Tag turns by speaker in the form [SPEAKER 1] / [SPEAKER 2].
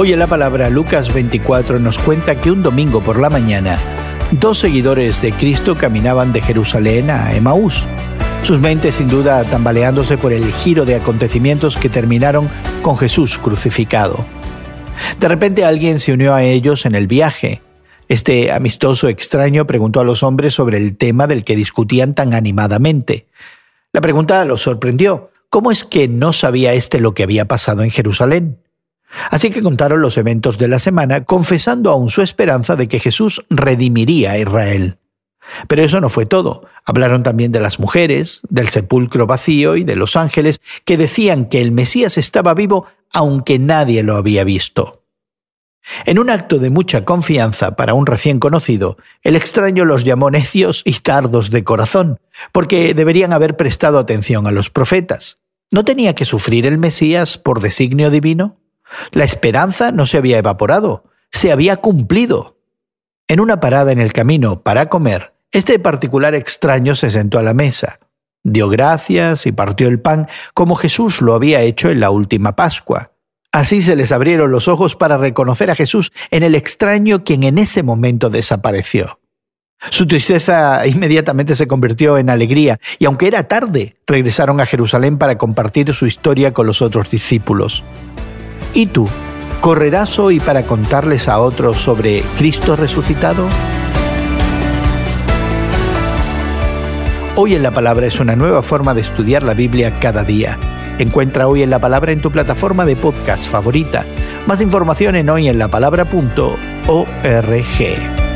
[SPEAKER 1] Hoy en la palabra Lucas 24 nos cuenta que un domingo por la mañana, dos seguidores de Cristo caminaban de Jerusalén a Emaús. Sus mentes sin duda tambaleándose por el giro de acontecimientos que terminaron con Jesús crucificado. De repente alguien se unió a ellos en el viaje. Este amistoso extraño preguntó a los hombres sobre el tema del que discutían tan animadamente. La pregunta los sorprendió. ¿Cómo es que no sabía éste lo que había pasado en Jerusalén? Así que contaron los eventos de la semana, confesando aún su esperanza de que Jesús redimiría a Israel. Pero eso no fue todo. Hablaron también de las mujeres, del sepulcro vacío y de los ángeles que decían que el Mesías estaba vivo aunque nadie lo había visto. En un acto de mucha confianza para un recién conocido, el extraño los llamó necios y tardos de corazón, porque deberían haber prestado atención a los profetas. ¿No tenía que sufrir el Mesías por designio divino? La esperanza no se había evaporado, se había cumplido. En una parada en el camino para comer, este particular extraño se sentó a la mesa, dio gracias y partió el pan como Jesús lo había hecho en la última Pascua. Así se les abrieron los ojos para reconocer a Jesús en el extraño quien en ese momento desapareció. Su tristeza inmediatamente se convirtió en alegría y aunque era tarde, regresaron a Jerusalén para compartir su historia con los otros discípulos. ¿Y tú? ¿Correrás hoy para contarles a otros sobre Cristo resucitado? Hoy en la Palabra es una nueva forma de estudiar la Biblia cada día. Encuentra Hoy en la Palabra en tu plataforma de podcast favorita. Más información en hoyenlapalabra.org.